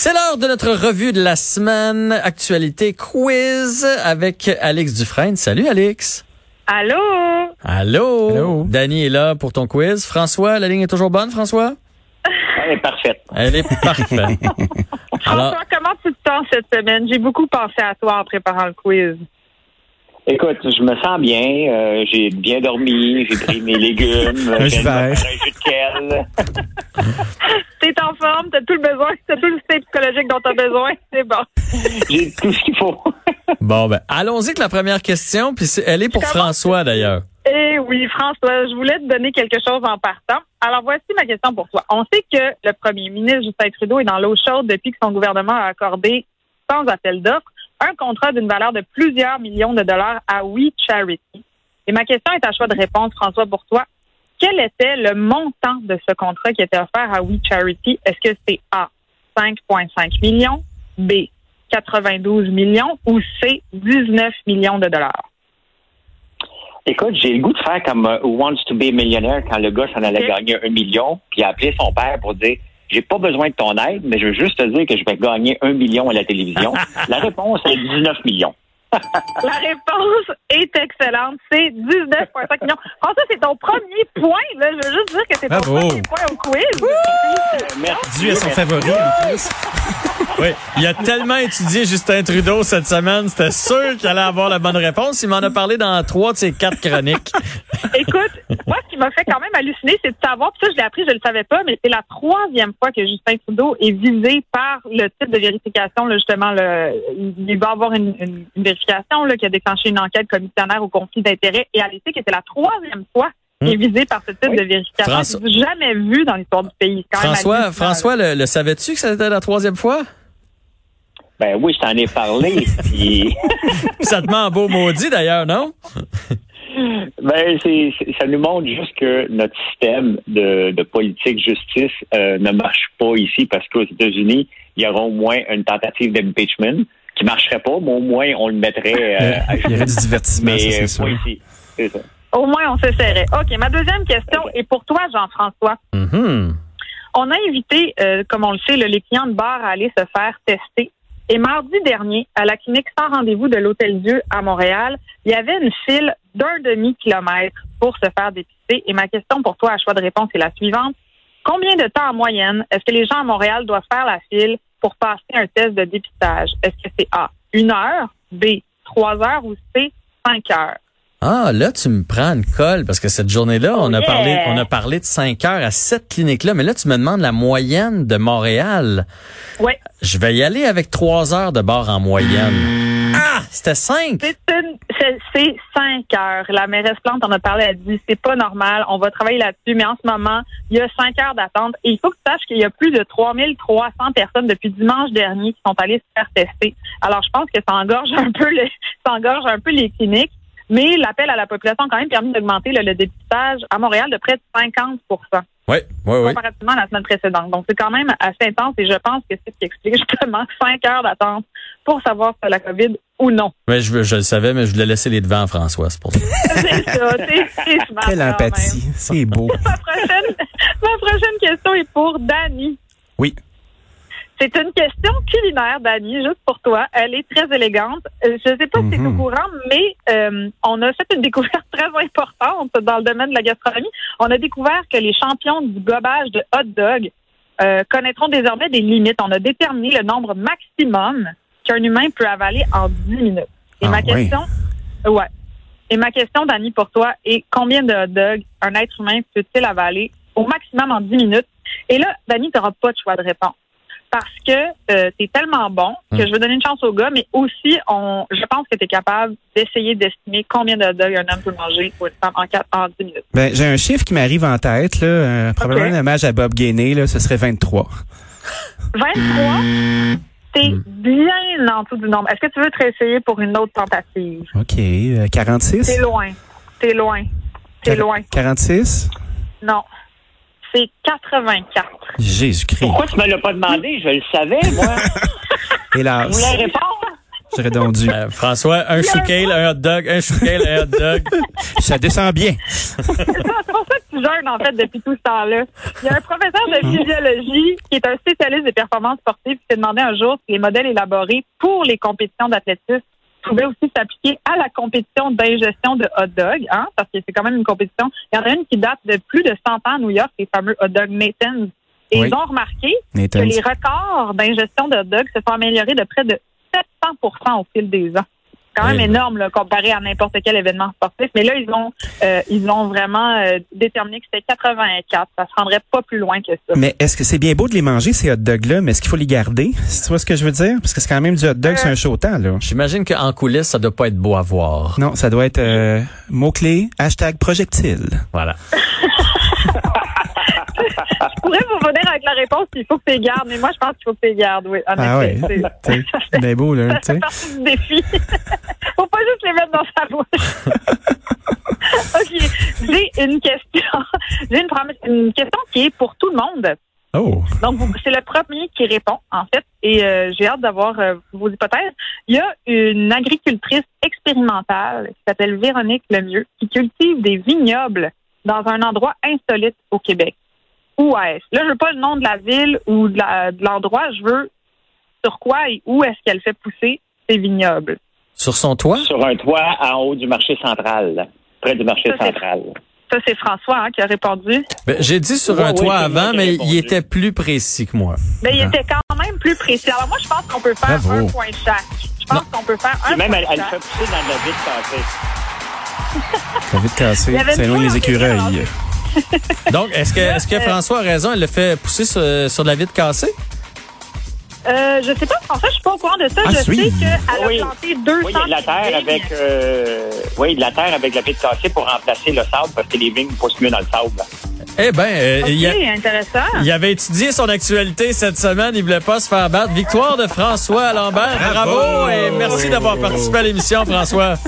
C'est l'heure de notre revue de la semaine, actualité quiz avec Alex Dufresne. Salut Alex. Allô? Allô? Allô? Dany est là pour ton quiz. François, la ligne est toujours bonne, François? Elle est parfaite. Elle est parfaite. Alors, François, comment tu te sens cette semaine? J'ai beaucoup pensé à toi en préparant le quiz. Écoute, je me sens bien. euh, j'ai bien dormi. J'ai pris mes légumes. Un jus de kale. T'es en forme, t'as tout le besoin, t'as tout le psychologique dont t'as besoin, c'est bon. J'ai tout ce qu'il faut. bon, ben, allons-y avec la première question, puis elle est pour Comment- François d'ailleurs. Eh oui, François, je voulais te donner quelque chose en partant. Alors, voici ma question pour toi. On sait que le premier ministre Justin Trudeau est dans l'eau chaude depuis que son gouvernement a accordé, sans appel d'offres, un contrat d'une valeur de plusieurs millions de dollars à We Charity. Et ma question est à choix de réponse, François, pour toi. Quel était le montant de ce contrat qui était offert à We Charity? Est-ce que c'est A, 5,5 millions, B, 92 millions ou C, 19 millions de dollars? Écoute, j'ai le goût de faire comme euh, Who Wants to be a Millionaire quand le gars s'en allait gagner un million, puis il a appelé son père pour dire j'ai pas besoin de ton aide, mais je veux juste te dire que je vais gagner un million à la télévision. la réponse est 19 millions. La réponse est excellente. C'est 19,5 millions. François, c'est ton premier point. Là. Je veux juste dire que c'est ton Bravo. premier point au quiz. Merci. Dû à son favori, en plus. Oui, il a tellement étudié Justin Trudeau cette semaine, c'était sûr qu'il allait avoir la bonne réponse. Il m'en a parlé dans trois de ses quatre chroniques. Écoute, moi, ce qui m'a fait quand même halluciner, c'est de savoir, puis ça, je l'ai appris, je le savais pas, mais c'est la troisième fois que Justin Trudeau est visé par le type de vérification, là, justement, le, il va avoir une, une- une vérification là, qui a déclenché une enquête commissionnaire au conflit d'intérêts, et à l'éthique, c'était la troisième fois est visé par ce type Oui. de vérification. François- jamais vu dans l'histoire du pays. Quand François. François, le, le savais-tu que c'était la troisième fois? Ben oui, je t'en ai parlé. puis- Ça te met en beau maudit d'ailleurs, non? Ben, c'est, c'est- ça nous montre juste que notre système de, de politique justice euh, ne marche pas ici parce qu'aux États-Unis, il y aura au moins une tentative d'impeachment qui marcherait pas, mais au moins on le mettrait euh, Il y aurait du divertissement, Mais ça, euh, pas ici. C'est ça. Au moins, on s'essaierait. OK, ma deuxième question est pour toi, Jean-François. Mhm. On a invité, euh, comme on le sait, les clients de bar à aller se faire tester. Et mardi dernier, à la clinique sans rendez-vous de l'Hôtel Dieu à Montréal, il y avait une file d'un demi-kilomètre pour se faire dépister. Et ma question pour toi, à choix de réponse, est la suivante. Combien de temps en moyenne est-ce que les gens à Montréal doivent faire la file pour passer un test de dépistage? Est-ce que c'est A, une heure, B, trois heures ou C, cinq heures? Ah, là, tu me prends une colle parce que cette journée-là, on a Oh, parlé, on a parlé de 5 heures à cette clinique-là, mais là, tu me demandes la moyenne de Montréal. Oui. Je vais y aller avec 3 heures de bord en moyenne. Ah, c'était 5. C'est une, c'est, c'est cinq heures. La mairesse Plante en a parlé, elle dit c'est pas normal, on va travailler là-dessus, mais en ce moment, il y a cinq heures d'attente. Et il faut que tu saches qu'il y a plus de 3300 personnes depuis dimanche dernier qui sont allées se faire tester. Alors, je pense que ça engorge un peu le, ça engorge un peu les cliniques. Mais l'appel à la population a quand même permis d'augmenter le dépistage à Montréal de près de 50% Oui, oui, oui. comparativement à la semaine précédente. Donc, c'est quand même assez intense et je pense que c'est ce qui explique justement cinq heures d'attente pour savoir si c'est la COVID ou non. Mais je, je le savais, mais je voulais laisser les devants à François, c'est pour ça. C'est ça, c'est c'est smart Quelle empathie. C'est beau. Ma prochaine, ma prochaine question est pour Dani. Oui. C'est une question culinaire, Dani, juste pour toi. Elle est très élégante. Euh, Je ne sais pas si tu es au Mhm. courant, mais euh, on a fait une découverte très importante dans le domaine de la gastronomie. On a découvert que les champions du gobage de hot dog euh, connaîtront désormais des limites. On a déterminé le nombre maximum qu'un humain peut avaler en 10 minutes. Et Ah, ma question, ouais. Et ma question, Dani, pour toi, est combien de hot dogs un être humain peut-il avaler au maximum en 10 minutes? Et là, Dani, tu n'auras pas de choix de réponse. Parce que tu es tellement bon que Mm. je veux donner une chance au gars, mais aussi, on, je pense que tu es capable d'essayer d'estimer combien de dogs un homme peut manger une femme en, quatre- en 10 minutes. Ben, j'ai un chiffre qui m'arrive en tête, là. euh, probablement un hommage à Bob Gainey, là. Ce serait 23. 23, t'es bien en dessous du nombre. Est-ce que tu veux te réessayer pour une autre tentative? OK. euh, 46? T'es loin. T'es loin. T'es loin. 46? Non. C'est 84. Jésus-Christ. Pourquoi tu me l'as pas demandé? Je le savais, moi. Je Hélas. voulais répondre. J'aurais donc dû. Euh, François, un choucale, un hot dog, un choucale, un hot dog. Ça descend bien. C'est pour ça que tu jeune, en fait, depuis tout ce temps-là. Il y a un professeur de physiologie qui est un spécialiste des performances sportives qui s'est demandé un jour si les modèles élaborés pour les compétitions d'athlétisme pouvaient aussi s'appliquer à la compétition d'ingestion de hot dog, hein, parce que c'est quand même une compétition. Il y en a une qui date de plus de 100 ans à New York, les fameux hot dog Nathan's. Et Oui. ils ont remarqué Nathan's. que les records d'ingestion de hot dog se sont améliorés de près de 700% au fil des ans. C'est quand même Eh énorme là, comparé à n'importe quel événement sportif. Mais là, ils ont euh, ils ont vraiment euh, déterminé que c'était 84. Ça se rendrait pas plus loin que ça. Mais est-ce que c'est bien beau de les manger, ces hot dogs-là, mais est-ce qu'il faut les garder? Tu vois ce que je veux dire? Parce que c'est quand même du hot dog, c'est un chaud temps, là. J'imagine qu'en coulisses, ça doit pas être beau à voir. Non, ça doit être euh, mot-clé, hashtag projectile. Voilà. Je pourrais vous venir avec la réponse qu'il faut que tu les gardes, mais moi, je pense qu'il faut que tu les gardes, oui. En Ah ouais. effet. C'est- C'est bien beau, là, Ça fait partie du défi. faut pas juste les mettre dans sa bouche. OK. J'ai une question. J'ai une, prom- une question qui est pour tout le monde. Oh. Donc, c'est le premier qui répond, en fait, et euh, j'ai hâte d'avoir euh, vos hypothèses. Il y a une agricultrice expérimentale qui s'appelle Véronique Lemieux, qui cultive des vignobles dans un endroit insolite au Québec. Où est-ce? Là, je veux pas le nom de la ville ou de la- de l'endroit, je veux sur quoi et où est-ce qu'elle fait pousser ces vignobles. Sur son toit? Sur un toit en haut du marché central, là, près du marché Ça, c'est- central. Ça, c'est François hein, qui a répondu. Ben, J'ai dit sur Ouais, un toit avant, mais répondu. il était plus précis que moi. Mais il Ah. était quand même plus précis. Alors moi, je pense qu'on peut faire Bravo. un point chaque. Je pense qu'on peut faire un même, point elle, elle chaque. fait pousser dans la vie de passé. Ça vite cassé. Il y avait C'est loin était écureuils. Donc, est-ce que, est-ce que François a raison? Elle le fait pousser sur, sur de la vitre cassée? Euh, je sais pas, François, je suis pas au courant de ça. Ah, je sais qu'elle a Oui. planté 200 Oui, il y a de la terre avec, euh, oui, de la terre avec la vitre cassée pour remplacer le sable parce que les vignes poussent mieux dans le sable. Eh ben, euh, OK, il, a- intéressant. il avait étudié son actualité cette semaine. Il voulait pas se faire battre. Victoire de François Lambert. Bravo, Bravo. et merci d'avoir participé à l'émission, François.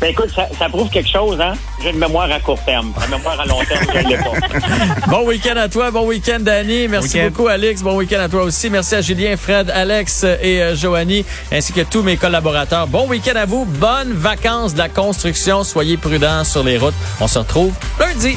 Ben écoute, ça, ça prouve quelque chose, hein? J'ai une mémoire à court terme. La mémoire à long terme, je ne l'ai pas. Bon week-end à toi, bon week-end Danny. Merci beaucoup Alex, bon week-end à toi aussi. Merci à Julien, Fred, Alex et euh, Joanie, ainsi que tous mes collaborateurs. Bon week-end à vous, bonnes vacances de la construction. Soyez prudents sur les routes. On se retrouve lundi.